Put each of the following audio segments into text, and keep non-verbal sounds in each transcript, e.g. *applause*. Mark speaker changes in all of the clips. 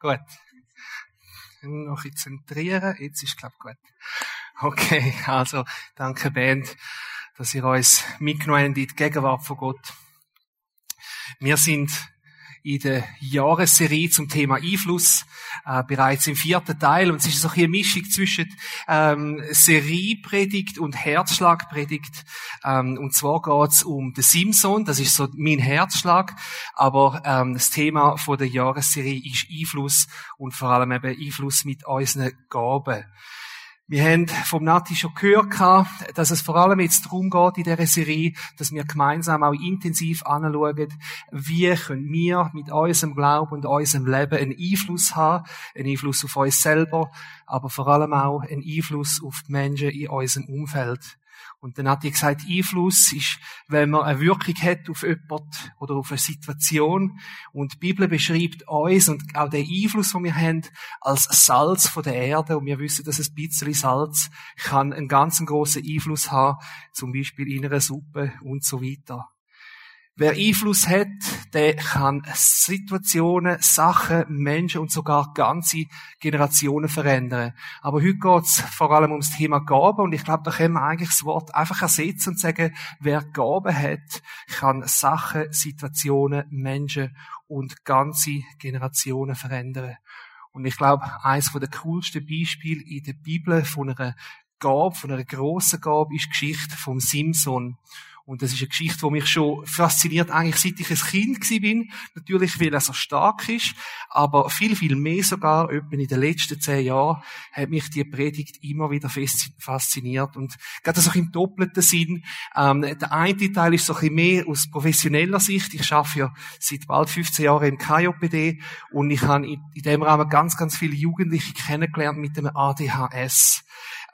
Speaker 1: Gut. Noch zentrieren. Jetzt ist, glaube ich, gut. Okay, also, danke Band, dass ihr uns mitgenommen habt in die Gegenwart von Gott. Wir sind in der Jahresserie zum Thema Einfluss äh, bereits im vierten Teil. Und es ist so eine Mischung zwischen ähm, Seriepredigt und Herzschlagpredigt. Ähm, und zwar geht's um den Simson, das ist so mein Herzschlag, aber ähm, das Thema von der Jahresserie ist Einfluss und vor allem eben Einfluss mit unseren Gaben. Wir haben vom Nati schon gehört, dass es vor allem jetzt darum geht in dieser Serie, dass wir gemeinsam auch intensiv anschauen, wie können wir mit unserem Glauben und unserem Leben einen Einfluss haben, einen Einfluss auf uns selber, aber vor allem auch einen Einfluss auf die Menschen in unserem Umfeld. Und dann hat die gesagt, Einfluss ist, wenn man eine Wirkung hat auf jemand oder auf eine Situation. Und die Bibel beschreibt uns und auch den Einfluss, den wir haben, als Salz von der Erde. Und wir wissen, dass ein bisschen Salz kann einen ganz großen Einfluss haben, zum Beispiel in einer Suppe und so weiter. Wer Einfluss hat, der kann Situationen, Sachen, Menschen und sogar ganze Generationen verändern. Aber heute geht es vor allem ums Thema Gaben und ich glaube, da können wir eigentlich das Wort einfach ersetzen und sagen, wer Gaben hat, kann Sachen, Situationen, Menschen und ganze Generationen verändern. Und ich glaube, eines der coolsten Beispiele in der Bibel von einer Gabe, von einer grossen Gabe, ist die Geschichte vom Simson. Und das ist eine Geschichte, die mich schon fasziniert, eigentlich seit ich ein Kind bin. Natürlich, weil er so stark ist, aber viel, viel mehr sogar, etwa in den letzten zehn Jahren, hat mich die Predigt immer wieder fasziniert. Und gerade so im doppelten Sinn, ähm, der eine Teil ist so ein bisschen mehr aus professioneller Sicht. Ich arbeite ja seit bald 15 Jahren im KJPD und ich habe in, in dem Rahmen ganz, ganz viele Jugendliche kennengelernt mit dem ADHS.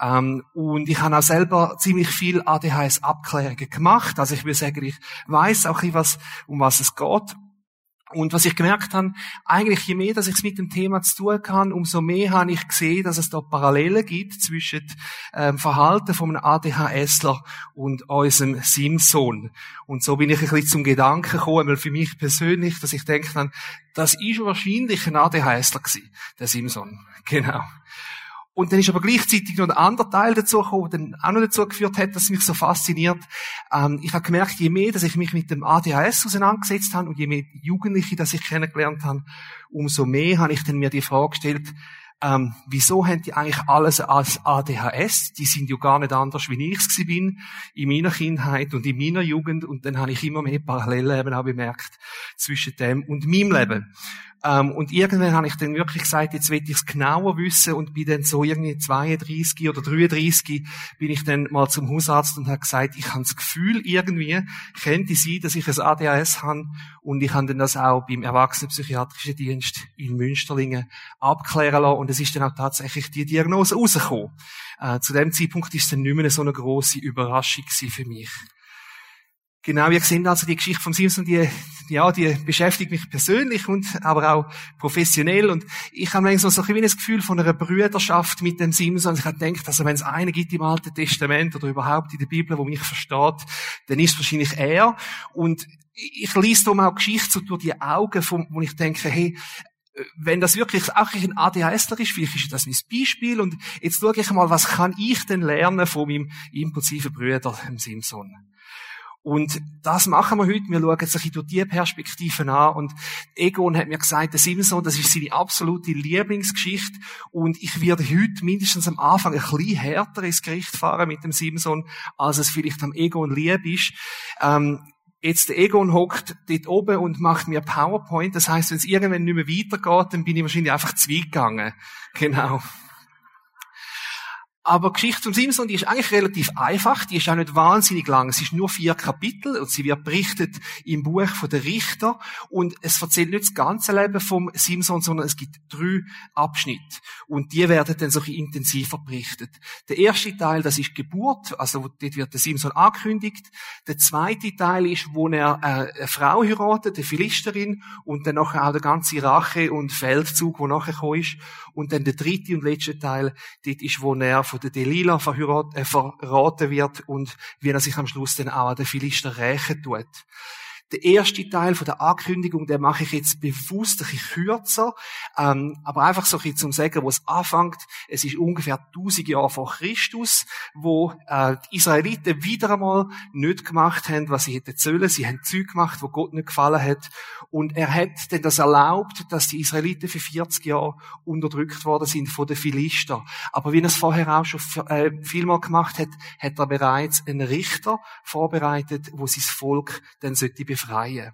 Speaker 1: Ähm, und ich habe auch selber ziemlich viel ADHS-Abklärungen gemacht. Also ich will sagen, ich weiß auch was, um was es geht. Und was ich gemerkt habe, eigentlich je mehr, dass ich es mit dem Thema zu tun kann, umso mehr habe ich gesehen, dass es da Parallelen gibt zwischen ähm, Verhalten von einem ADHSler und unserem Simson. Und so bin ich ein bisschen zum Gedanken gekommen, weil für mich persönlich, dass ich denke dann, das ist wahrscheinlich ein ADHSler gewesen, der Simson. *laughs* Genau. Und dann ist aber gleichzeitig noch ein anderer Teil dazu gekommen, der auch noch dazu geführt hat, dass mich so fasziniert. Ähm, ich habe gemerkt, je mehr, dass ich mich mit dem ADHS auseinandergesetzt habe und je mehr Jugendliche, dass ich kennengelernt habe, umso mehr habe ich dann mir die Frage gestellt, ähm, wieso haben die eigentlich alles als ADHS? Die sind ja gar nicht anders, wie ich es bin in meiner Kindheit und in meiner Jugend. Und dann habe ich immer mehr Parallelen eben auch bemerkt zwischen dem und meinem Leben. Ähm, und irgendwann habe ich dann wirklich gesagt, jetzt will ich es genauer wissen und bin dann so irgendwie 32 oder 33 bin ich dann mal zum Hausarzt und habe gesagt, ich habe das Gefühl irgendwie, könnte sein, dass ich ein ADHS habe und ich habe dann das auch beim Erwachsenenpsychiatrischen Dienst in Münsterlingen abklären lassen und es ist dann auch tatsächlich die Diagnose rausgekommen. Äh, zu dem Zeitpunkt ist es dann nicht mehr so eine große Überraschung für mich. Genau, wir sehen also die Geschichte von Simpson, die, ja, die beschäftigt mich persönlich und aber auch professionell. Und ich habe eigentlich so, ein das Gefühl von einer Brüderschaft mit dem Simpson. Ich habe gedacht, also wenn es einen gibt im Alten Testament oder überhaupt in der Bibel, wo mich versteht, dann ist es wahrscheinlich er. Und ich lese darum auch Geschichte so durch die Augen, von, wo ich denke, hey, wenn das wirklich auch ein ADHSler ist, vielleicht ist das mein Beispiel und jetzt schaue ich mal, was kann ich denn lernen von meinem impulsiven Brüder, dem Simpson. Und das machen wir heute. Wir schauen sich durch diese Perspektiven an. Und Egon hat mir gesagt, der Simpson, das ist seine absolute Lieblingsgeschichte. Und ich werde heute mindestens am Anfang ein bisschen härter ins Gericht fahren mit dem Simpson, als es vielleicht am Egon lieb ist. Ähm, jetzt der Egon hockt dort oben und macht mir PowerPoint. Das heißt, wenn es irgendwann nicht mehr weitergeht, dann bin ich wahrscheinlich einfach zu weit gegangen. Genau. Aber Geschichte zum Simson, die ist eigentlich relativ einfach, die ist auch nicht wahnsinnig lang. Es ist nur vier Kapitel und sie wird berichtet im Buch von der Richter und es erzählt nicht das ganze Leben vom Simson, sondern es gibt drei Abschnitte und die werden dann so intensiver berichtet. Der erste Teil, das ist Geburt, also dort wird der Simson angekündigt. Der zweite Teil ist, wo er äh, eine Frau heiratet, eine Philisterin und dann nachher auch der ganze Rache und Feldzug, wo nachher ist. Und dann der dritte und letzte Teil, dort ist, wo er von der verraten, äh, verraten wird und wie er sich am Schluss dann auch an den Philister rächen tut. Der erste Teil von der Ankündigung, den mache ich jetzt bewusst ein bisschen kürzer, ähm, aber einfach so ein bisschen zum sagen, wo es anfängt. Es ist ungefähr 1000 Jahre vor Christus, wo äh, die Israeliten wieder einmal nicht gemacht haben, was sie hätten sollen. Sie haben Zeug gemacht, wo Gott nicht gefallen hat. Und er hat denn das erlaubt, dass die Israeliten für 40 Jahre unterdrückt worden sind von den Philister. Aber wie er es vorher auch schon äh, vielmal gemacht hat, hat er bereits einen Richter vorbereitet, wo sein Volk dann sollte befreien.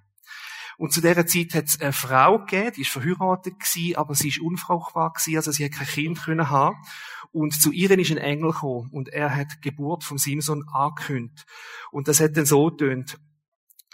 Speaker 1: Und zu dieser Zeit hat es eine Frau gegeben, die ist verheiratet gewesen, aber sie ist unfruchtbar gewesen, also sie hat kein Kind können haben. Und zu ihr ist ein Engel gekommen und er hat die Geburt von Simson angekündigt. Und das hat dann so tönt.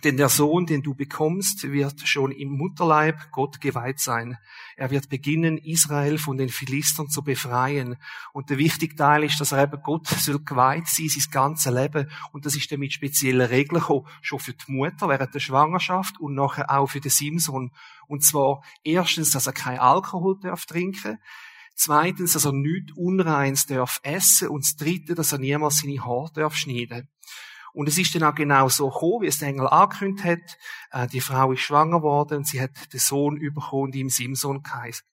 Speaker 1: Denn der Sohn, den du bekommst, wird schon im Mutterleib Gott geweiht sein. Er wird beginnen, Israel von den Philistern zu befreien. Und der wichtige Teil ist, dass er eben Gott soll geweiht sein, sein ganzes Leben. Und das ist dann mit speziellen Regeln gekommen. Schon für die Mutter während der Schwangerschaft und nachher auch für den Simson. Und zwar erstens, dass er kein Alkohol darf trinken. Zweitens, dass er nichts Unreins darf essen. Und das dritte, dass er niemals seine Haare darf schneiden. Und es ist dann auch genau so gekommen, wie es der Engel angekündigt hat. Äh, die Frau ist schwanger worden sie hat den Sohn bekommen und ihm Simson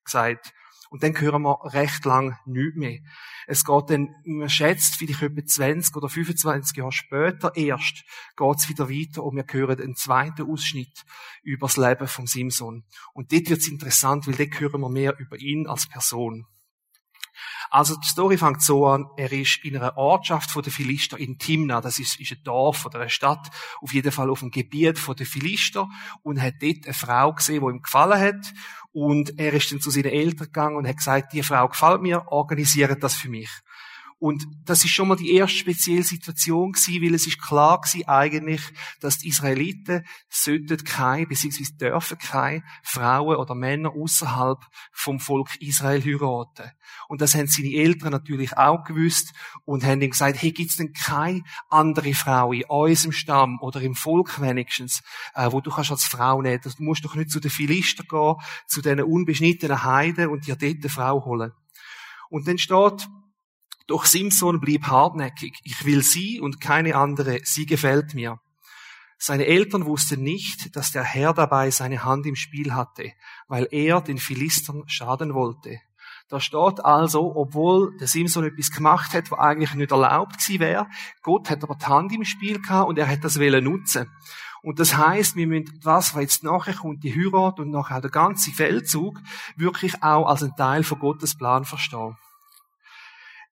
Speaker 1: gesagt. Und dann hören wir recht lang nichts mehr. Es geht dann, man schätzt, vielleicht etwa 20 oder 25 Jahre später erst, geht es wieder weiter und wir hören einen zweiten Ausschnitt über das Leben von Simson. Und dort wird es interessant, weil dort hören wir mehr über ihn als Person. Also die Story fängt so an, er ist in einer Ortschaft den Philister in Timna, das ist, ist ein Dorf oder eine Stadt, auf jeden Fall auf dem Gebiet den Philister und hat dort eine Frau gesehen, die ihm gefallen hat und er ist dann zu seinen Eltern gegangen und hat gesagt, die Frau gefällt mir, organisiert das für mich. Und das ist schon mal die erste spezielle Situation gewesen, weil es ist klar gewesen eigentlich, dass die Israeliten sollten keine, beziehungsweise dürfen keine Frauen oder Männer außerhalb vom Volk Israel heiraten. Und das haben seine Eltern natürlich auch gewusst und haben ihm gesagt, hey, gibt's denn keine andere Frau in unserem Stamm oder im Volk wenigstens, äh, wo du kannst als Frau nehmen. Du musst doch nicht zu den Philister gehen, zu diesen unbeschnittenen Heiden und dir dort eine Frau holen. Und dann steht, doch Simson blieb hartnäckig. Ich will sie und keine andere. Sie gefällt mir. Seine Eltern wussten nicht, dass der Herr dabei seine Hand im Spiel hatte, weil er den Philistern schaden wollte. Da steht also, obwohl der Simson etwas gemacht hat, was eigentlich nicht erlaubt gewesen wäre, Gott hat aber die Hand im Spiel gehabt und er hat das wollen nutzen. Und das heißt, wir müssen das, was jetzt nachher kommt, die Heirat und nachher der ganze Feldzug, wirklich auch als ein Teil von Gottes Plan verstehen.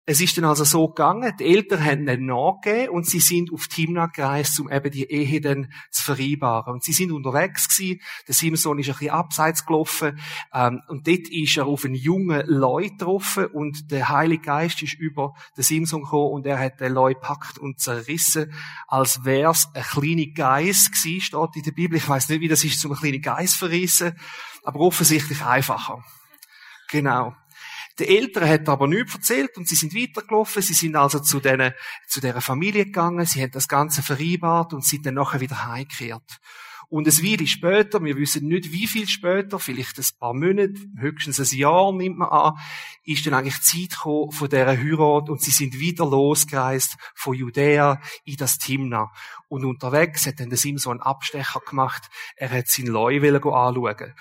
Speaker 1: Es ist dann also so gegangen, die Eltern haben nicht nachgegeben und sie sind auf Timna gereist, um eben die Ehe dann zu vereinbaren. Und sie sind unterwegs gewesen, der Simson ist ein bisschen abseits gelaufen, ähm, und dort ist er auf einen jungen Leu getroffen und der Heilige Geist ist über den Simson gekommen und er hat den Leu packt und zerrissen, als wär's ein kleiner Geist gewesen, steht in der Bibel. Ich weiß nicht, wie das ist, zum kleinen Geist verrissen, aber offensichtlich einfacher. Genau. Die Eltern hat aber nichts erzählt und sie sind weitergelaufen. Sie sind also zu, denen, zu dieser Familie gegangen. Sie haben das Ganze vereinbart und sind dann nachher wieder heimgekehrt. Und es Weile später, wir wissen nicht wie viel später, vielleicht ein paar Monate, höchstens ein Jahr nimmt man an, ist dann eigentlich die Zeit gekommen von dieser Heirat und sie sind wieder losgereist von Judäa in das Timna. Und unterwegs hat dann der Simson einen Abstecher gemacht, er hat sein Leu anschauen.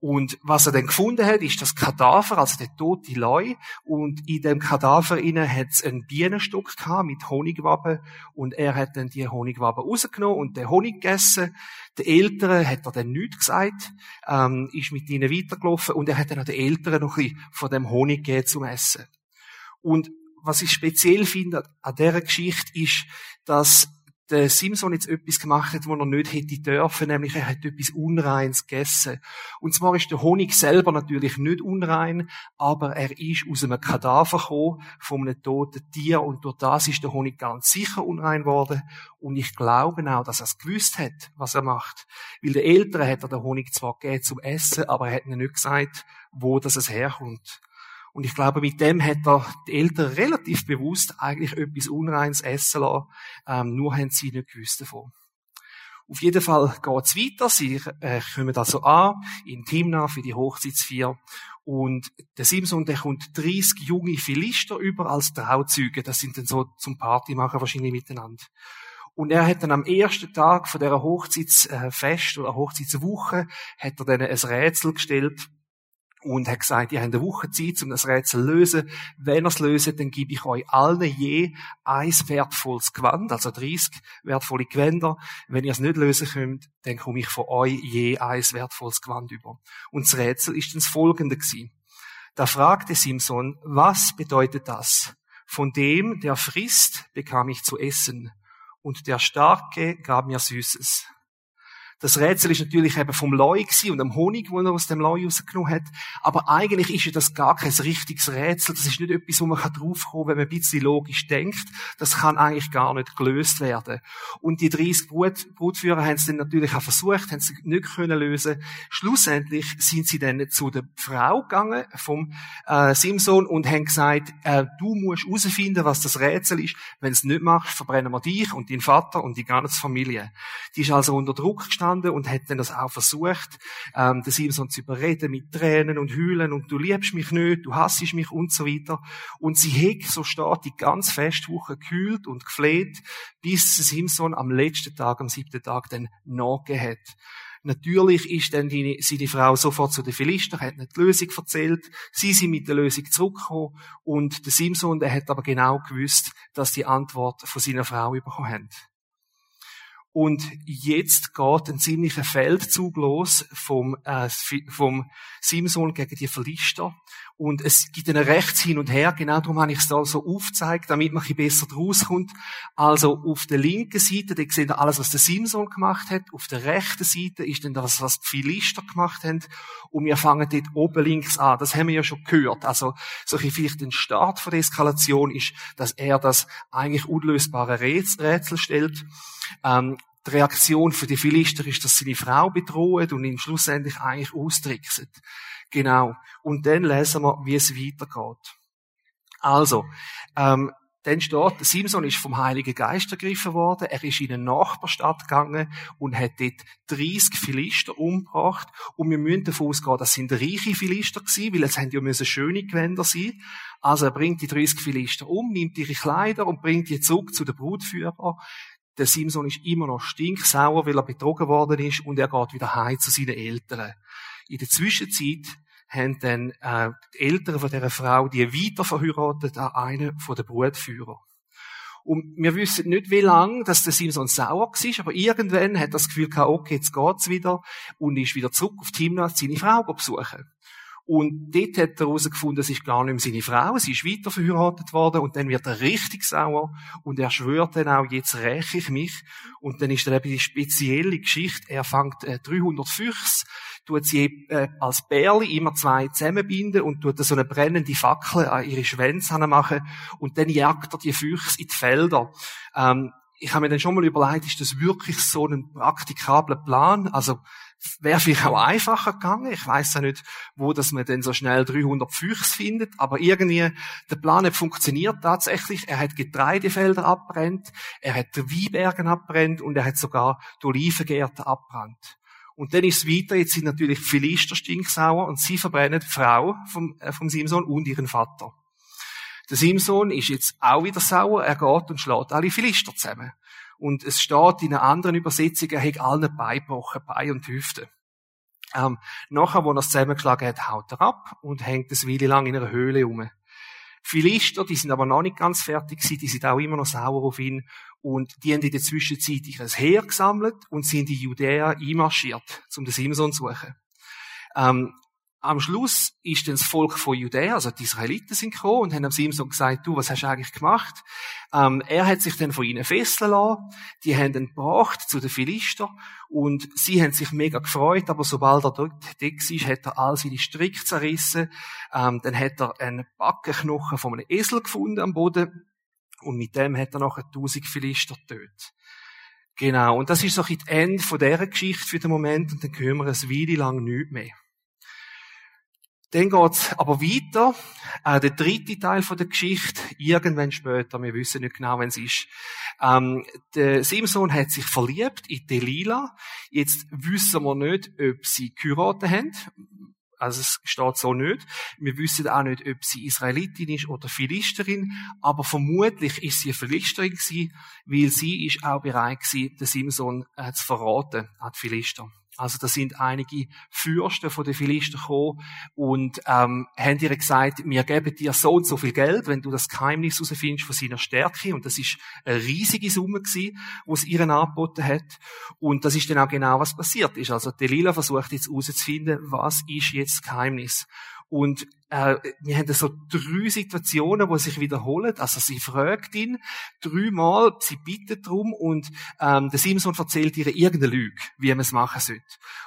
Speaker 1: Und was er dann gefunden hat, ist das Kadaver, also der tote Leu. Und in dem Kadaver innen hat es einen Bienenstock gehabt mit Honigwaben. Und er hat dann die Honigwaben rausgenommen und den Honig gegessen. Den Eltern hat er dann nichts gesagt, ähm, ist mit ihnen weitergelaufen und er hat dann auch den Eltern noch ein bisschen von dem Honig gegeben zum Essen. Und was ich speziell finde an dieser Geschichte ist, dass der Simson jetzt etwas gemacht hat, was er nicht hätte dürfen, nämlich er hat etwas Unreins gegessen. Und zwar ist der Honig selber natürlich nicht unrein, aber er ist aus einem Kadaver gekommen, von einem toten Tier, und durch das ist der Honig ganz sicher unrein worden. Und ich glaube auch, dass er es gewusst hat, was er macht. Weil der Eltern hat er den Honig zwar gegeben zum Essen, aber er hat ihnen nicht gesagt, wo das es herkommt. Und ich glaube, mit dem hat er die Eltern relativ bewusst eigentlich etwas Unreins essen lassen. Ähm, nur haben sie nicht gewusst davon. Auf jeden Fall geht's weiter. Sie äh, kommen also an in Timna für die Hochzeitsfeier. Und der Simson, der kommt 30 junge Philister über als Trauzeuge. Das sind dann so zum Party machen wahrscheinlich miteinander. Und er hat dann am ersten Tag von dieser Hochzeitsfest oder Hochzeitswoche hat er dann ein Rätsel gestellt und hat gesagt, ihr habt eine Woche Zeit, um das Rätsel zu lösen. Wenn ihr es löst, dann gebe ich euch allen je ein wertvolles Gewand, also 30 wertvolle Gewänder. Wenn ihr es nicht lösen könnt, dann komme ich von euch je ein wertvolles Gewand über. Und das Rätsel ist dann das folgende gewesen. Da fragte Simson, was bedeutet das? Von dem, der frisst, bekam ich zu essen, und der Starke gab mir Süßes. Das Rätsel ist natürlich eben vom Leu und dem Honig, den er aus dem Leu rausgenommen hat. Aber eigentlich ist ja das gar kein richtiges Rätsel. Das ist nicht etwas, wo man draufkommen kann, wenn man ein bisschen logisch denkt. Das kann eigentlich gar nicht gelöst werden. Und die 30 Brut, Brutführer haben es dann natürlich auch versucht, haben es nicht können lösen. Schlussendlich sind sie dann zu der Frau gegangen vom äh, Simson und haben gesagt, äh, du musst herausfinden, was das Rätsel ist. Wenn es nicht machst, verbrennen wir dich und deinen Vater und die ganze Familie. Die ist also unter Druck gestanden gestanden und hat dann das auch versucht, ähm, den Simson zu überreden mit Tränen und Heulen und du liebst mich nicht, du hassest mich und so weiter. Und sie hat, so steht, die ganze Festwoche gekühlt und gefleht, bis Simson am letzten Tag, am siebten Tag, dann nachgegeben hat. Natürlich ist dann die, seine Frau sofort zu den Philister, hat nicht die Lösung erzählt. Sie sind mit der Lösung zurückgekommen und der Simson, der hat aber genau gewusst, dass die Antwort von seiner Frau bekommen haben. Und jetzt geht ein ziemlicher Feldzug los vom, äh, vom Simson gegen die Philister. Und es gibt einen rechts hin und her. Genau darum habe ich es da so aufgezeigt, damit man ein bisschen besser draus kommt. Also auf der linken Seite, da seht ihr alles, was der Simson gemacht hat. Auf der rechten Seite ist dann das, was die Philister gemacht haben. Und wir fangen dort oben links an. Das haben wir ja schon gehört. Also, so ein vielleicht den Start von der Eskalation ist, dass er das eigentlich unlösbare Rätsel stellt. Ähm, die Reaktion für die Philister ist, dass sie die Frau bedrohen und ihn schlussendlich eigentlich austricksen. Genau. Und dann lesen wir, wie es weitergeht. Also, ähm, dann steht, Simson ist vom Heiligen Geist ergriffen worden. Er ist in eine Nachbarstadt gegangen und hat dort 30 Philister umgebracht. Und wir müssen davon ausgehen, das sind reiche Philister gewesen, weil es haben ja müssen schöne Gewänder sein. Also er bringt die 30 Philister um, nimmt ihre Kleider und bringt die zurück zu den Brutführern. Der Simson ist immer noch stinksauer, weil er betrogen worden ist und er geht wieder heim zu seinen Eltern. In der Zwischenzeit haben dann äh, die Eltern von dieser Frau die weiter verheiratet an einen von den Brutführern. Und wir wissen nicht, wie lange, dass der Simson sauer war, aber irgendwann hat er das Gefühl gehabt, okay, jetzt geht's wieder und ist wieder zurück auf Timnah seine Frau besuchen. Und dort hat er herausgefunden, es ist gar nicht mehr seine Frau, sie ist weiter verheiratet worden und dann wird er richtig sauer und er schwört dann auch, jetzt räche ich mich. Und dann ist dann eben die spezielle Geschichte, er fängt äh, 300 Füchse, tut sie äh, als Bärli immer zwei zusammenbinden und tut so eine brennende Fackel an ihre Schwänze machen und dann jagt er die Füchse in die Felder. Ähm, ich habe mir dann schon mal überlegt, ist das wirklich so ein praktikabler Plan? Also, wäre vielleicht auch einfacher gegangen. Ich weiß ja nicht, wo dass man denn so schnell 300 Füchse findet, aber irgendwie, der Plan hat funktioniert tatsächlich. Er hat Getreidefelder abbrennt, er hat Weinbergen abbrennt und er hat sogar die Olivengärten abbrannt. Und dann ist es weiter, jetzt sind natürlich die Philister stinksauer und sie verbrennen die Frau vom, äh, vom Simson und ihren Vater. Der Simson ist jetzt auch wieder sauer, er geht und schlägt alle Philister zusammen. Und es steht in einer anderen Übersetzung, er hat allen Bein gebrochen, Bein und Hüfte. Ähm, nachher, wo er es zusammengeschlagen hat, haut er ab und hängt es Weile lang in einer Höhle um. Philister, die sind aber noch nicht ganz fertig gewesen, die sind auch immer noch sauer auf ihn. Und die haben in der Zwischenzeit ein Heer gesammelt und sind in Judäa einmarschiert, um den Simson zu suchen. Ähm, am Schluss ist dann das Volk von Judäa, also die Israeliten sind gekommen und haben am Simson gesagt, du, was hast du eigentlich gemacht? Ähm, er hat sich dann von ihnen fesseln lassen. Die haben ihn gebracht zu den Philister und sie haben sich mega gefreut, aber sobald er dort war, hat er all seine Strick zerrissen. Ähm, dann hat er einen Backenknochen von einem Esel gefunden am Boden und mit dem hat er nachher tausend Philister getötet. Genau. Und das ist so ein Ende von dieser Geschichte für den Moment und dann hören wir ein Weile lang nichts mehr. Dann geht's aber weiter. Äh, der dritte Teil von der Geschichte, irgendwann später, wir wissen nicht genau, wenn es ist. Ähm, der Simson hat sich verliebt in Delila. Jetzt wissen wir nicht, ob sie geheiratet haben. Also es steht so nicht. Wir wissen auch nicht, ob sie Israelitin ist oder Philisterin, aber vermutlich ist sie eine Philisterin gewesen, weil sie ist auch bereit gewesen, den Simson äh, zu verraten an die Philister. Also da sind einige Fürsten von den Philister gekommen und ähm, haben ihr gesagt, wir geben dir so und so viel Geld, wenn du das Geheimnis herausfindest von seiner Stärke. Und das ist eine riesige Summe gewesen, die es ihr angeboten hat. Und das ist dann auch genau, was passiert ist. Also Delilah versucht jetzt herauszufinden, was ist jetzt das Geheimnis. Und äh, wir haben so drei Situationen, wo sich wiederholen. Also sie fragt ihn dreimal, sie bittet darum und ähm, der Simson erzählt ihr irgendeine Lüge, wie man es machen sollte.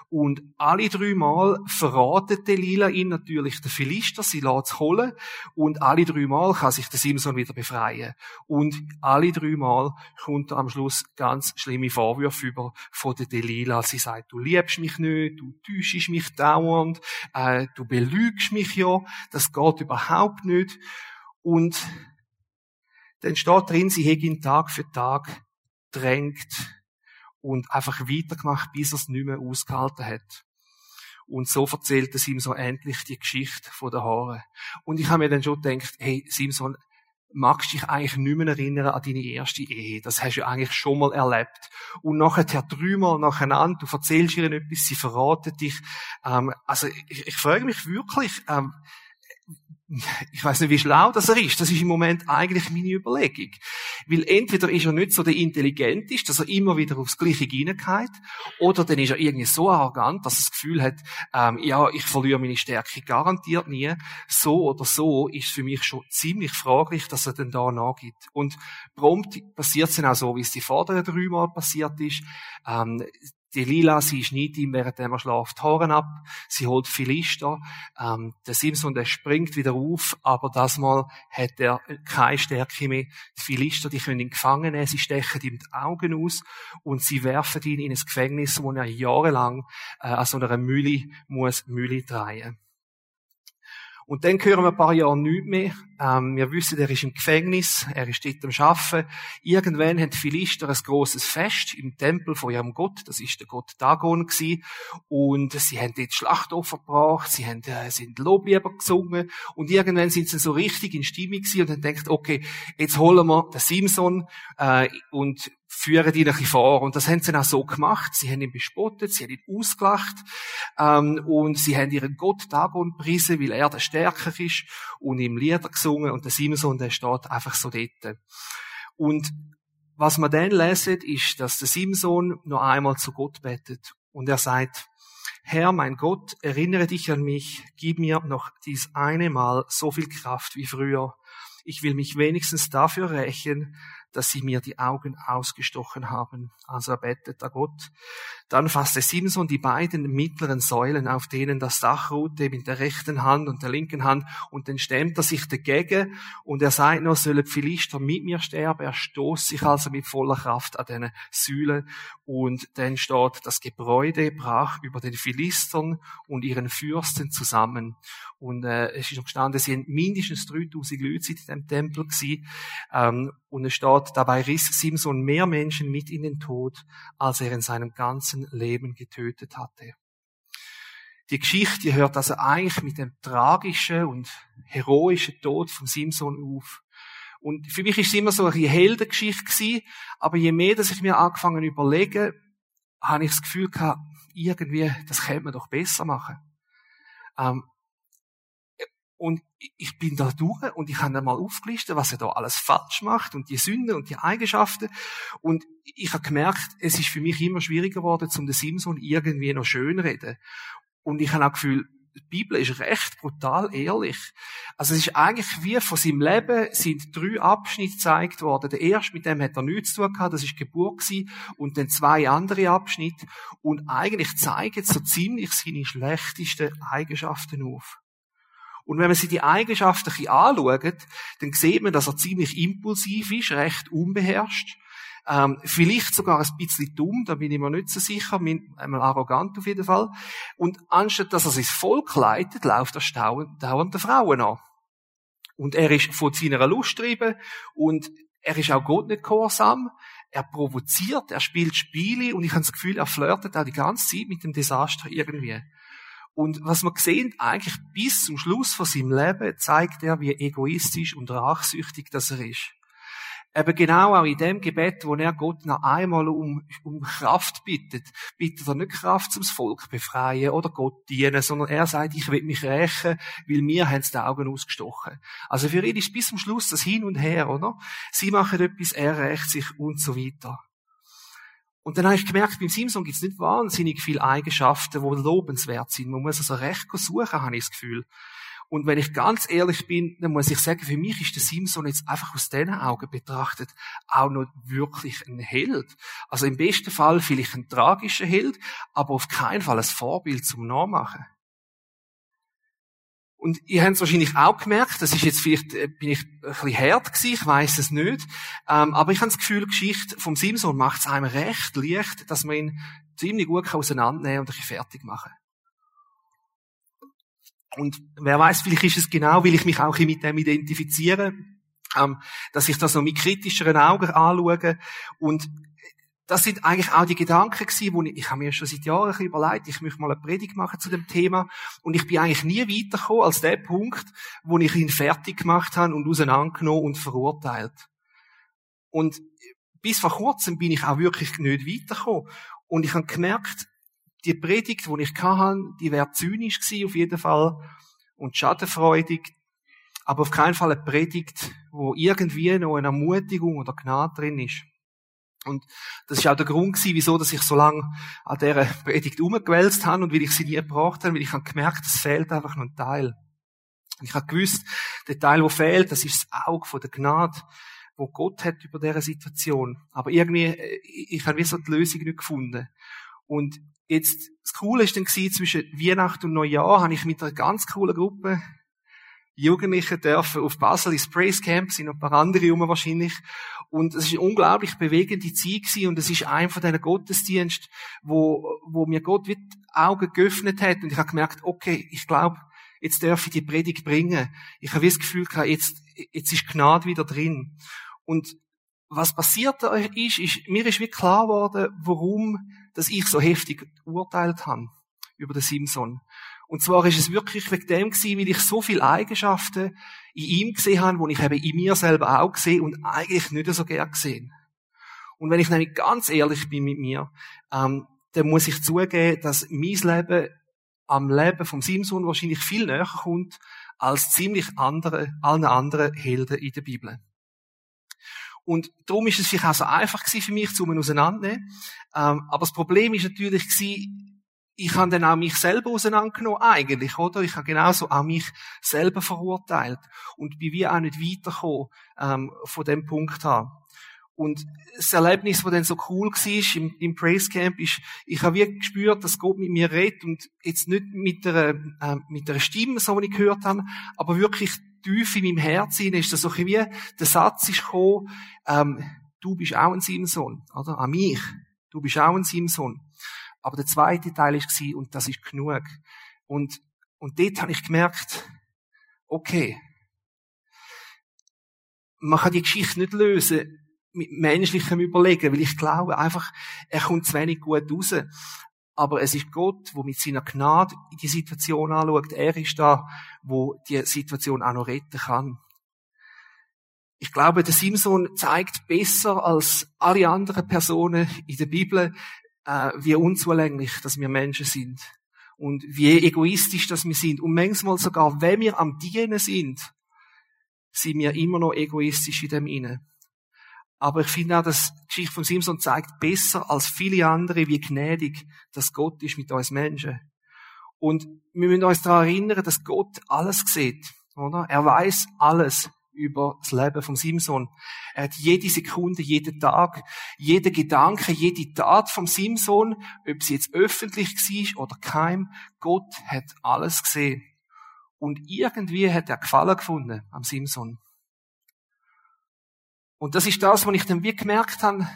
Speaker 1: Und alle dreimal verratet Delilah ihn natürlich der Philister, sie lässt es holen und alle dreimal kann sich der Simson wieder befreien. Und alle dreimal kommt er am Schluss ganz schlimme Vorwürfe über von der Delilah. Sie sagt, du liebst mich nicht, du täuschst mich dauernd, äh, du belügst mich ja das geht überhaupt nicht. Und dann steht drin, sie hätte ihn Tag für Tag drängt und einfach weitergemacht, bis er es nicht mehr ausgehalten hat. Und so erzählt es ihm so endlich die Geschichte von der Haare. Und ich habe mir dann schon gedacht, hey, Simson, magst dich eigentlich nicht mehr erinnern an deine erste Ehe. Das hast du eigentlich schon mal erlebt. Und nachher dreimal nacheinander, du erzählst ihr etwas, sie verraten dich. Ähm, also ich, ich frage mich wirklich, ähm, ich weiß nicht, wie schlau das er ist. Das ist im Moment eigentlich meine Überlegung. Weil entweder ist er nicht so der Intelligenteste, dass er immer wieder aufs Gleiche hineingeht, oder dann ist er irgendwie so arrogant, dass er das Gefühl hat, ähm, ja, ich verliere meine Stärke garantiert nie. So oder so ist für mich schon ziemlich fraglich, dass er dann da nachgibt. Und prompt passiert es dann auch so, wie es die vorderen dreimal passiert ist. Ähm, die Lila, sie schneidet ihm, während er schläft, die Haare ab. Sie holt Philister. Ähm, der Simson, der springt wieder auf, aber das Mal hat er keine Stärke mehr. Die Philister, die können ihn gefangen nehmen. Sie stechen ihm die Augen aus und sie werfen ihn in ein Gefängnis, wo er jahrelang äh, an so einer Mühle muss Mühle drehen. Und dann hören wir ein paar Jahre nichts mehr. Ähm, wir wissen, er ist im Gefängnis, er ist dort am Arbeiten. Irgendwann haben die Philister ein grosses Fest im Tempel von ihrem Gott, das ist der Gott Dagon gewesen. Und sie haben dort Schlachtopfer gebracht, sie haben, äh, sind Loblieder gesungen. Und irgendwann sind sie so richtig in Stimmung gewesen und haben gedacht, okay, jetzt holen wir den Simson, äh, und führen ihn ein bisschen vor. Und das haben sie dann auch so gemacht. Sie haben ihn bespottet, sie haben ihn ausgelacht, ähm, und sie haben ihren Gott Dagon gepriesen, weil er der Stärker ist, und ihm Lieder gesungen, und der Simson, der steht einfach so dort. Und was man dann lesen, ist, dass der Simson noch einmal zu Gott betet. Und er sagt, Herr, mein Gott, erinnere dich an mich, gib mir noch dies eine Mal so viel Kraft wie früher. Ich will mich wenigstens dafür rächen, dass sie mir die Augen ausgestochen haben. Also er bettet da Gott. Dann fasste Simson die beiden mittleren Säulen, auf denen das Dach ruhte, mit der rechten Hand und der linken Hand, und dann stemmt er sich dagegen, und er sagt noch, sollen Philister mit mir sterben. Er stoßt sich also mit voller Kraft an diesen Säulen, und dann steht, das Gebäude brach über den Philistern und ihren Fürsten zusammen. Und äh, es ist noch gestanden, sie sind mindestens 3000 Leute in dem Tempel gewesen. Ähm, und es steht, dabei riss Simson mehr Menschen mit in den Tod, als er in seinem ganzen Leben getötet hatte. Die Geschichte hört also eigentlich mit dem tragischen und heroischen Tod von Simson auf. Und für mich ist es immer so eine Heldengeschichte gewesen, aber je mehr, dass ich mir angefangen überlege, habe ich das Gefühl gehabt, irgendwie, das könnte man doch besser machen. Ähm, und ich bin da durch und ich habe dann mal aufgelistet, was er da alles falsch macht und die Sünden und die Eigenschaften. Und ich habe gemerkt, es ist für mich immer schwieriger geworden, zum den Simson irgendwie noch schön reden. Und ich habe auch Gefühl, die Bibel ist recht brutal ehrlich. Also es ist eigentlich wie von seinem Leben sind drei Abschnitte gezeigt worden. Der erste, mit dem hat er nichts zu tun gehabt, das ist Geburt gewesen, und dann zwei andere Abschnitte. Und eigentlich zeigen so ziemlich seine schlechtesten Eigenschaften auf. Und wenn man sich die Eigenschaften anschaut, dann sieht man, dass er ziemlich impulsiv ist, recht unbeherrscht. Ähm, vielleicht sogar ein bisschen dumm, da bin ich mir nicht so sicher, einmal arrogant auf jeden Fall. Und anstatt dass er sein Volk leitet, läuft er dauernd der Frauen an. Und er ist von seiner Lust getrieben und er ist auch Gott nicht gehorsam. Er provoziert, er spielt Spiele und ich habe das Gefühl, er flirtet auch die ganze Zeit mit dem Desaster irgendwie. Und was man sehen, eigentlich bis zum Schluss von seinem Leben zeigt er, wie egoistisch und rachsüchtig das er ist. Eben genau auch in dem Gebet, wo er Gott noch einmal um, um Kraft bittet, bittet er nicht Kraft zum Volk befreien oder Gott dienen, sondern er sagt, ich will mich rächen, weil mir haben die Augen ausgestochen. Also für ihn ist bis zum Schluss das Hin und Her, oder? Sie machen etwas, er rächt sich und so weiter. Und dann habe ich gemerkt, beim Simson gibt es nicht wahnsinnig viele Eigenschaften, die lobenswert sind. Man muss also recht suchen, habe ich das Gefühl. Und wenn ich ganz ehrlich bin, dann muss ich sagen, für mich ist der Simson jetzt einfach aus diesen Augen betrachtet auch noch wirklich ein Held. Also im besten Fall vielleicht ein tragischer Held, aber auf keinen Fall ein Vorbild zum Nachmachen. Und ihr habt es wahrscheinlich auch gemerkt, das ist jetzt vielleicht, äh, bin ich ein bisschen hart gewesen, ich weiß es nicht. Ähm, aber ich habe das Gefühl, die Geschichte vom Simson macht es einem recht leicht, dass man ihn ziemlich gut auseinandernehmen und ein bisschen fertig machen und wer weiß, vielleicht ist es genau, weil ich mich auch mit dem identifiziere, ähm, dass ich das noch mit kritischeren Augen anschaue. Und das sind eigentlich auch die Gedanken gewesen, wo ich, ich habe mir schon seit Jahren überlegt, ich möchte mal eine Predigt machen zu dem Thema. Und ich bin eigentlich nie weitergekommen als der Punkt, wo ich ihn fertig gemacht habe und auseinandergenommen und verurteilt. Und bis vor kurzem bin ich auch wirklich nicht weitergekommen. Und ich habe gemerkt, die Predigt, die ich hatte, die wäre zynisch gewesen, auf jeden Fall, und schadenfreudig, aber auf keinen Fall eine Predigt, wo irgendwie noch eine Ermutigung oder Gnade drin ist. Und das ist auch der Grund gewesen, wieso, dass ich so lange an dieser Predigt umgewälzt habe und weil ich sie nie gebracht habe, weil ich habe gemerkt, es fehlt einfach noch ein Teil. Und ich habe gewusst, der Teil, der fehlt, das ist das Auge von der Gnade, wo Gott hat über diese Situation. Aber irgendwie, äh, ich habe wie so die Lösung nicht gefunden. Und Jetzt, das Coole ist dann gewesen, zwischen Weihnachten und Neujahr habe ich mit einer ganz coolen Gruppe Jugendliche dürfen auf Basel ins Praise Camp, sind noch ein paar andere rum wahrscheinlich. Und es ist eine unglaublich bewegende Zeit gewesen und es ist ein von diesen Gottesdiensten, wo, wo mir Gott die Augen geöffnet hat und ich habe gemerkt, okay, ich glaube, jetzt darf ich die Predigt bringen. Ich habe das Gefühl gehabt, jetzt, jetzt ist Gnade wieder drin. Und was passiert da ist, ist, mir ist wie klar geworden, warum dass ich so heftig urteilt habe über den Simson. Und zwar ist es wirklich wegen dem gewesen, weil ich so viele Eigenschaften in ihm gesehen habe, die ich eben in mir selber auch sehe und eigentlich nicht so gern gesehen. Und wenn ich nämlich ganz ehrlich bin mit mir, ähm, dann muss ich zugeben, dass mein Leben am Leben vom Simson wahrscheinlich viel näher kommt als ziemlich andere, allen anderen Helden in der Bibel. Und darum ist es vielleicht auch so einfach gewesen für mich, zu mir auseinandernehmen. Ähm, aber das Problem ist natürlich gewesen, ich habe dann auch mich selber auseinandergenommen, eigentlich, oder? Ich habe genauso auch mich selber verurteilt. Und bin wie auch nicht weitergekommen, ähm, von dem Punkt an. Und das Erlebnis, das dann so cool war im, im Praise Camp, ist, ich habe wirklich gespürt, dass Gott mit mir redet und jetzt nicht mit einer, äh, mit einer Stimme, so wie ich gehört habe, aber wirklich tief in meinem Herzen ist das so wie der Satz ist gekommen, ähm, du bist auch ein Simson, oder? An mich. Du bist auch ein Simson. Aber der zweite Teil gewesen, und das ist genug. Und, und dort habe ich gemerkt, okay, man kann die Geschichte nicht lösen mit menschlichem Überlegen, weil ich glaube einfach, er kommt zu wenig gut raus. Aber es ist Gott, wo mit seiner Gnade die Situation anschaut. Er ist da, wo die Situation auch noch retten kann. Ich glaube, der Simson zeigt besser als alle anderen Personen in der Bibel, äh, wie unzulänglich, dass wir Menschen sind. Und wie egoistisch, dass wir sind. Und manchmal sogar, wenn wir am Dienen sind, sind wir immer noch egoistisch in dem Innen. Aber ich finde auch, dass die Geschichte von Simson zeigt besser als viele andere, wie gnädig das Gott ist mit uns Menschen. Und wir müssen uns daran erinnern, dass Gott alles sieht, oder? Er weiß alles über das Leben von Simson. Er hat jede Sekunde, jeden Tag, jeder Gedanke, jede Tat vom Simson, ob sie jetzt öffentlich war oder kein, Gott hat alles gesehen. Und irgendwie hat er Gefallen gefunden am Simson. Und das ist das, was ich dann wie gemerkt habe,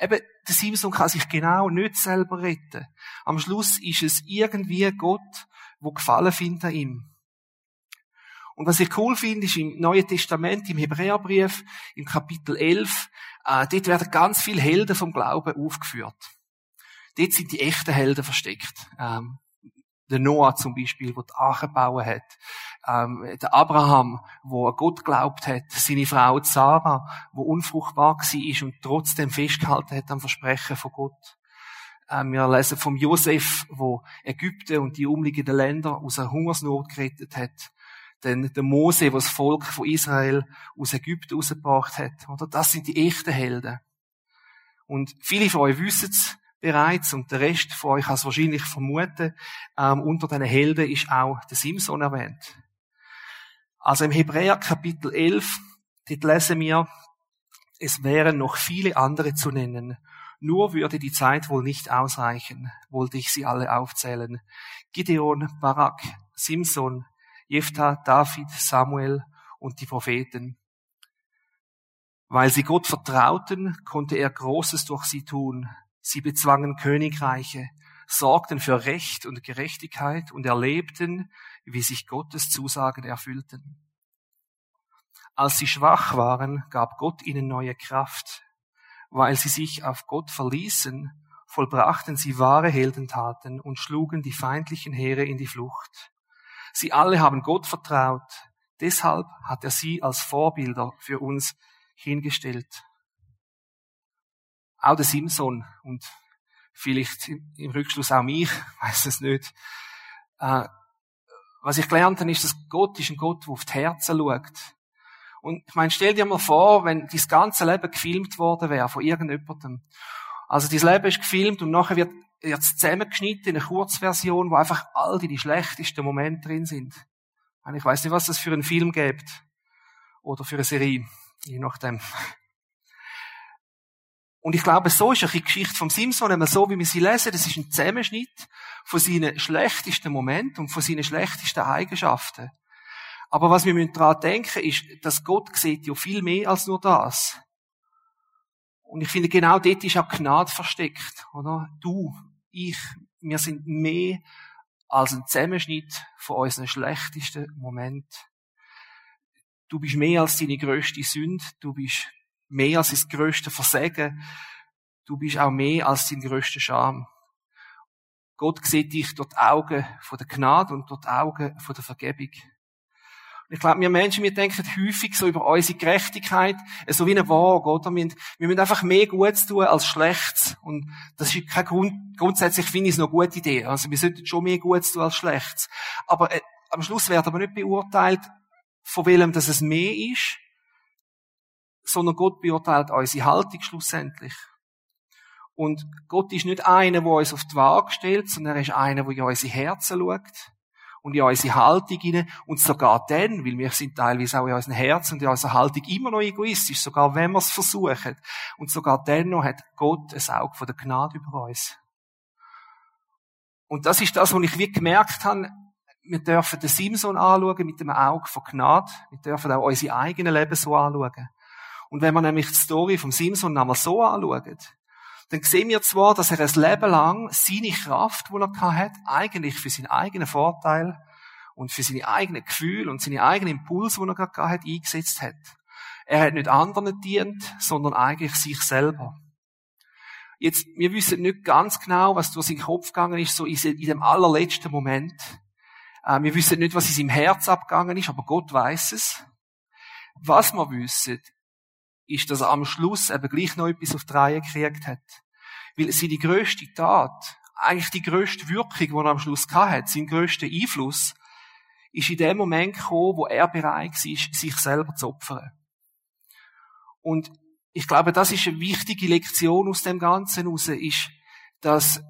Speaker 1: eben, der Simson kann sich genau nicht selber retten. Am Schluss ist es irgendwie Gott, wo Gefallen findet an ihm. Und was ich cool finde, ist im Neuen Testament, im Hebräerbrief, im Kapitel 11, äh, dort werden ganz viele Helden vom Glauben aufgeführt. Dort sind die echten Helden versteckt. Ähm, Der Noah zum Beispiel, der die Arche gebaut hat. Ähm, der Abraham, wo an Gott glaubt hat. Seine Frau Sarah, wo unfruchtbar war und trotzdem festgehalten hat am Versprechen von Gott. Ähm, wir lesen vom Josef, wo Ägypten und die umliegenden Länder aus einer Hungersnot gerettet hat. Denn der Mose, was das Volk von Israel aus Ägypten rausgebracht hat. Oder das sind die echten Helden. Und viele von euch wissen es bereits und der Rest von euch kann es wahrscheinlich vermuten. Ähm, unter diesen Helden ist auch der Simson erwähnt. Also im Hebräer Kapitel 11, dort lesen wir, es wären noch viele andere zu nennen. Nur würde die Zeit wohl nicht ausreichen, wollte ich sie alle aufzählen. Gideon, Barak, Simson, Jephthah, David, Samuel und die Propheten. Weil sie Gott vertrauten, konnte er Großes durch sie tun. Sie bezwangen Königreiche, sorgten für Recht und Gerechtigkeit und erlebten, wie sich Gottes Zusagen erfüllten. Als sie schwach waren, gab Gott ihnen neue Kraft. Weil sie sich auf Gott verließen, vollbrachten sie wahre Heldentaten und schlugen die feindlichen Heere in die Flucht. Sie alle haben Gott vertraut. Deshalb hat er sie als Vorbilder für uns hingestellt. Auch der Simson und vielleicht im Rückschluss auch mich, *laughs* weiß es nicht. Äh, was ich gelernt habe, ist, dass Gott ist ein Gott, der auf die Herzen schaut. Und ich meine, stell dir mal vor, wenn das ganze Leben gefilmt worden wäre von irgendjemandem. Also, dieses Leben ist gefilmt und nachher wird jetzt zusammengeschnitten in eine Kurzversion, wo einfach all die, die schlechtesten Momente drin sind. Ich weiß nicht, was das für einen Film gibt. Oder für eine Serie. Je nachdem. Und ich glaube, so ist die Geschichte vom Simpson, einmal so, wie wir sie lesen, das ist ein Zusammenschnitt von seinen schlechtesten Momenten und von seinen schlechtesten Eigenschaften. Aber was wir daran denken ist, dass Gott sieht ja viel mehr als nur das. Und ich finde, genau dort ist auch Gnade versteckt, oder? Du, ich, wir sind mehr als ein Zusammenschnitt von unseren schlechtesten Momenten. Du bist mehr als deine größte Sünde. Du bist mehr als das größte Versagen. Du bist auch mehr als dein größter Scham. Gott sieht dich durch die Augen von der Gnade und durch die Augen von der Vergebung. Ich glaube, wir Menschen, wir denken häufig so über unsere Gerechtigkeit, so wie eine Waage, oder? Wir, wir müssen einfach mehr Gutes tun als Schlechtes. Und das ist kein Grund, grundsätzlich finde ich es eine gute Idee. Also wir sollten schon mehr Gutes tun als Schlechtes. Aber äh, am Schluss werden aber nicht beurteilt, von welchem dass es mehr ist, sondern Gott beurteilt unsere Haltung schlussendlich. Und Gott ist nicht einer, der uns auf die Waage stellt, sondern er ist einer, der in unsere Herzen schaut und in unsere Haltung hinein. Und sogar dann, weil wir sind teilweise auch in unserem Herzen und in unserer Haltung immer noch egoistisch, sogar wenn wir es versuchen. Und sogar dann noch hat Gott ein Auge von der Gnade über uns. Und das ist das, was ich wie gemerkt habe, wir dürfen den Simson anschauen mit dem Auge von Gnade. Wir dürfen auch unsere eigenen Leben so anschauen. Und wenn man nämlich die Story vom Simson einmal so anschaut, dann sehen wir zwar, dass er ein Leben lang seine Kraft, die er hat, eigentlich für seinen eigenen Vorteil und für seine eigenen Gefühle und seine eigenen Impulse, die er gerade hat, eingesetzt hat. Er hat nicht anderen dient, sondern eigentlich sich selber. Jetzt, wir wissen nicht ganz genau, was durch seinen Kopf gegangen ist, so in dem allerletzten Moment. Äh, wir wissen nicht, was in seinem Herz abgegangen ist, aber Gott weiß es. Was wir wissen, ist, dass er am Schluss eben gleich noch etwas auf die Reihe gekriegt hat. Weil seine grösste Tat, eigentlich die grösste Wirkung, die er am Schluss hat, sein grösster Einfluss, ist in dem Moment gekommen, wo er bereit war, sich selber zu opfern. Und ich glaube, das ist eine wichtige Lektion aus dem Ganzen heraus, ist, dass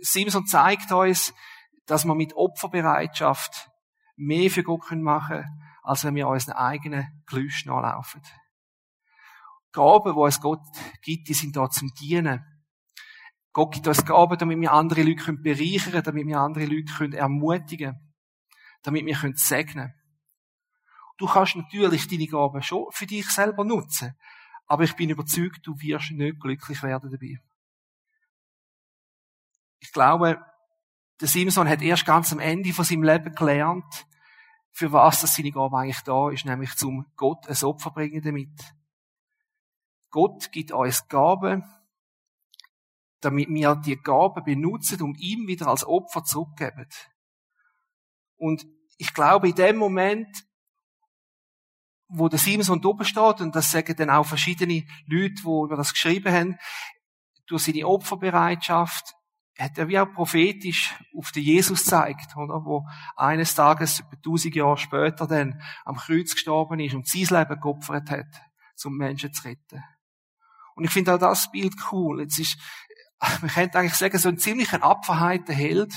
Speaker 1: Simson zeigt uns, dass wir mit Opferbereitschaft mehr für Gott machen können, als wenn wir unseren eigenen Gelüsten nachlaufen. Gaben, die uns Gott gibt, die sind da zum Dienen. Gott gibt uns Gaben, damit wir andere Leute bereichern können, damit wir andere Leute ermutigen können, damit wir segnen können. Du kannst natürlich deine Gaben schon für dich selber nutzen, aber ich bin überzeugt, du wirst nicht glücklich werden dabei. Ich glaube, der Simson hat erst ganz am Ende von seinem Leben gelernt, für was das seine Gabe eigentlich da ist, nämlich zum Gott ein Opfer bringen damit. Gott gibt uns Gaben, damit wir die Gaben benutzen und ihm wieder als Opfer zurückgeben. Und ich glaube, in dem Moment, wo der Simson oben steht, und das sagen dann auch verschiedene Leute, die über das geschrieben haben, durch seine Opferbereitschaft, hat er wie auch prophetisch auf den Jesus zeigt, oder? Wo eines Tages, etwa tausend Jahre später dann am Kreuz gestorben ist und sein Leben geopfert hat, um Menschen zu retten. Und ich finde auch das Bild cool. Jetzt ist, *laughs* man könnte eigentlich sagen, so ein ziemlich ein abverheiter Held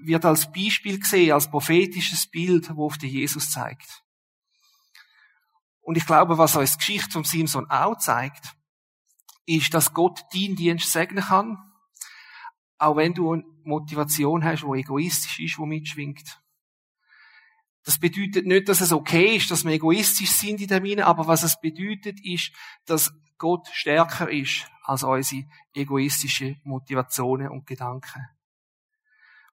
Speaker 1: wird als Beispiel gesehen, als prophetisches Bild, wo auf den Jesus zeigt. Und ich glaube, was uns die Geschichte von Simson auch zeigt, ist, dass Gott deinen Dienst segnen kann, auch wenn du eine Motivation hast, die egoistisch ist, die mitschwingt. Das bedeutet nicht, dass es okay ist, dass wir egoistisch sind in dem Sinne, aber was es bedeutet, ist, dass Gott stärker ist als unsere egoistische Motivationen und Gedanken.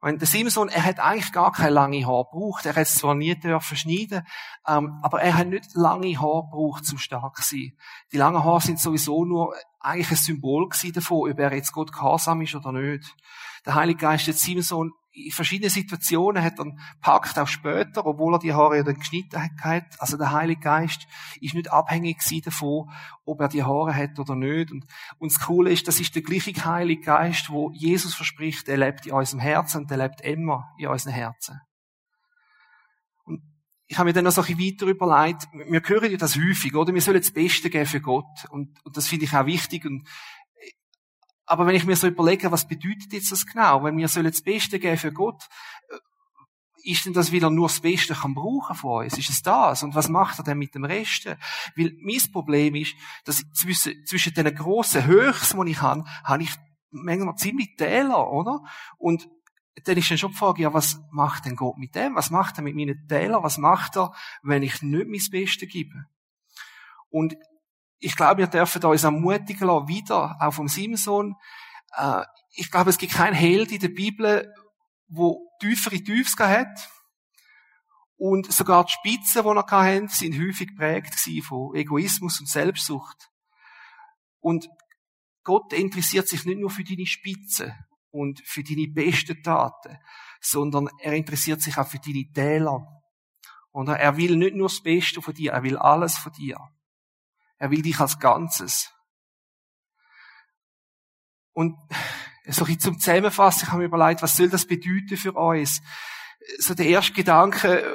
Speaker 1: Und der Simson, er hat eigentlich gar keine lange Haar gebraucht. Er hat es zwar nie dürfen schneiden, ähm, aber er hat nicht lange Haar gebraucht, zum stark zu sein. Die langen Haare sind sowieso nur eigentlich ein Symbol davon, ob er jetzt Gott gehorsam ist oder nicht. Der Heilige Geist hat Simson in verschiedenen Situationen hat er packt auch später, obwohl er die Haare ja dann geschnitten hat. Also der Heilige Geist ist nicht abhängig davon, ob er die Haare hat oder nicht. Und, und das Coole ist, das ist der gleiche Heilige Geist, wo Jesus verspricht, er lebt in unserem Herzen und er lebt immer in unserem Herzen. Und ich habe mir dann noch so ein bisschen weiter überlegt, wir hören ja das häufig, oder? Wir sollen das Beste geben für Gott. Und, und das finde ich auch wichtig. Und aber wenn ich mir so überlege, was bedeutet jetzt das genau? Wenn wir sollen das Beste geben für Gott, äh, ist denn das wieder nur das Beste kann brauchen von uns? Ist es das? Und was macht er denn mit dem Rest? Weil mein Problem ist, dass zwischen, zwischen den grossen Höchst, die ich habe, habe ich manchmal ziemlich Täler, oder? Und dann ist dann schon die Frage, ja, was macht denn Gott mit dem? Was macht er mit meinen Tälern? Was macht er, wenn ich nicht mein Bestes gebe? Und ich glaube, wir dürfen uns ermutigen lassen, wieder, auch vom Simson. Äh, ich glaube, es gibt keinen Held in der Bibel, wo tiefere Tiefs hat. Und sogar die Spitzen, die er hatten, sind häufig geprägt von Egoismus und Selbstsucht. Und Gott interessiert sich nicht nur für deine Spitzen und für deine besten Taten, sondern er interessiert sich auch für deine Täler. Und er will nicht nur das Beste von dir, er will alles von dir. Er will dich als Ganzes. Und so ein zum Zusammenfassen, ich habe mir überlegt, was soll das bedeuten für uns? So der erste Gedanke,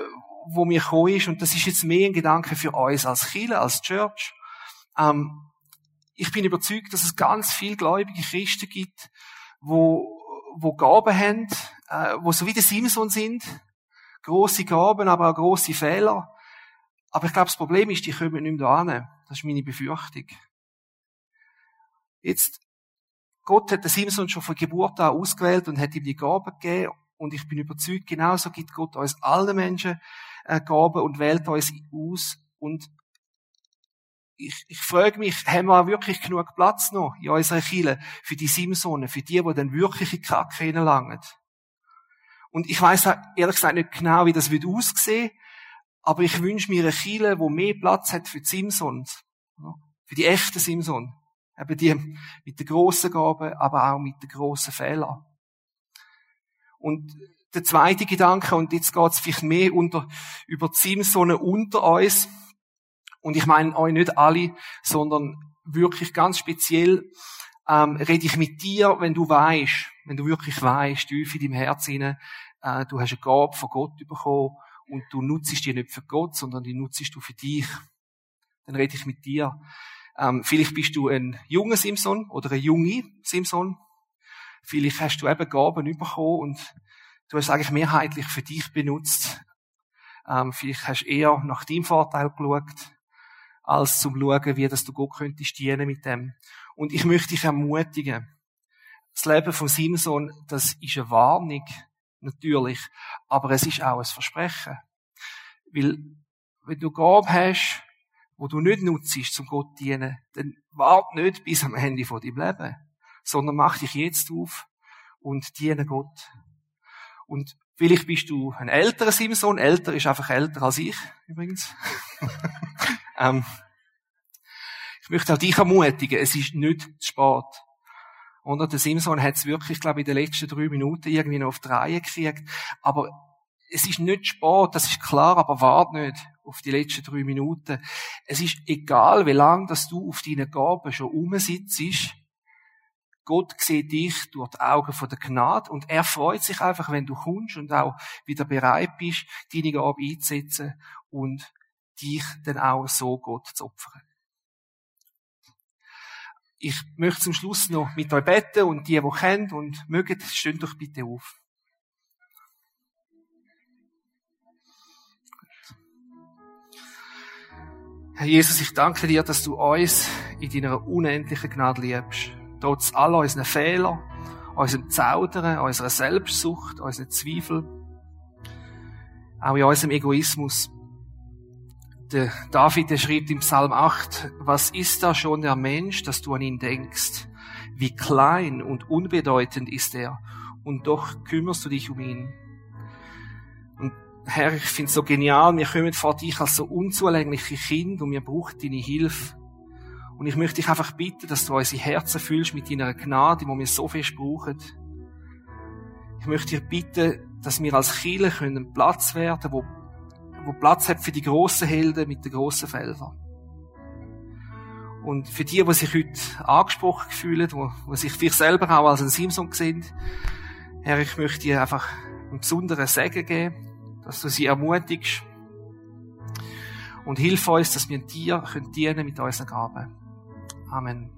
Speaker 1: wo mir gekommen ist, und das ist jetzt mehr ein Gedanke für uns als Chile, als Church. Ähm, ich bin überzeugt, dass es ganz viele gläubige Christen gibt, wo, wo Gaben haben, äh, wo so wie der Simson sind, große Gaben, aber auch große Fehler. Aber ich glaube, das Problem ist, die kommen nicht mehr hin. Das ist meine Befürchtung. Jetzt, Gott hat den Simson schon von Geburt an ausgewählt und hat ihm die Gaben gegeben. Und ich bin überzeugt, genauso gibt Gott uns allen Menschen äh, Gaben und wählt uns aus. Und ich, ich frage mich, haben wir wirklich genug Platz noch in unserer Kirche für die Simsonen, für die, die dann wirklich in Kacke hineinlangen? Und ich weiß ehrlich gesagt nicht genau, wie das wird aussehen. Aber ich wünsche mir eine Kirche, wo mehr Platz hat für die Simsons. Für die echten Simson. Eben die mit den grossen Gaben, aber auch mit den grossen Fehlern. Und der zweite Gedanke, und jetzt geht es vielleicht mehr unter, über die Simsonen unter uns. Und ich meine euch nicht alle, sondern wirklich ganz speziell, ähm, rede ich mit dir, wenn du weißt, wenn du wirklich weißt, tief in deinem Herz hinein, äh, du hast eine Gabe von Gott bekommen und du nutzt die nicht für Gott, sondern die nutzt du für dich. Dann rede ich mit dir. Ähm, vielleicht bist du ein junger Simson oder ein junge Simson. Vielleicht hast du eben Gaben bekommen und du hast eigentlich mehrheitlich für dich benutzt. Ähm, vielleicht hast du eher nach deinem Vorteil geschaut, als zum schauen, wie das du Gott könntest dienen mit dem. Und ich möchte dich ermutigen. Das Leben von Simson, das ist eine Warnung natürlich. Aber es ist auch ein Versprechen. Weil, wenn du Gabe hast, wo du nicht nutzt, zum Gott zu dienen, dann wart nicht bis am Ende von deinem Leben, sondern mach dich jetzt auf und diene Gott. Und vielleicht bist du ein älterer Simson, älter ist einfach älter als ich, übrigens. *laughs* ähm, ich möchte auch dich ermutigen, es ist nicht zu spät. Und der Simson hat es wirklich, glaube ich, in den letzten drei Minuten irgendwie noch auf die Reihe gekriegt. Aber es ist nicht Sport, das ist klar, aber wart nicht auf die letzten drei Minuten. Es ist egal, wie lange dass du auf deinen Gaben schon umsitzt. Gott sieht dich durch die Augen von der Gnade und er freut sich einfach, wenn du kommst und auch wieder bereit bist, deine Gabe einzusetzen und dich dann auch so Gott zu opfern. Ich möchte zum Schluss noch mit euch beten und die, die kennt und mögen, stehen doch bitte auf. Herr Jesus, ich danke dir, dass du uns in deiner unendlichen Gnade liebst. Trotz all unseren Fehler, unserem Zaudern, unserer Selbstsucht, unseren Zweifel, auch in unserem Egoismus. Der David, der schreibt im Psalm 8, was ist da schon der Mensch, dass du an ihn denkst? Wie klein und unbedeutend ist er, und doch kümmerst du dich um ihn. Und Herr, ich finde es so genial, wir kommen vor dich als so unzulängliche Kinder und wir brauchen deine Hilfe. Und ich möchte dich einfach bitten, dass du unsere Herzen fühlst mit deiner Gnade, die wir so fest brauchen. Ich möchte dich bitten, dass wir als Kinder können Platz werden, wo, wo Platz hat für die grossen Helden mit den grossen Feldern. Und für die, die sich heute angesprochen fühlen, die, die sich für sich selber auch als ein Simson sehen, Herr, ich möchte dir einfach einen besonderen Segen geben dass du sie ermutigst und hilf uns, dass wir dir dienen mit unseren Gaben. Amen.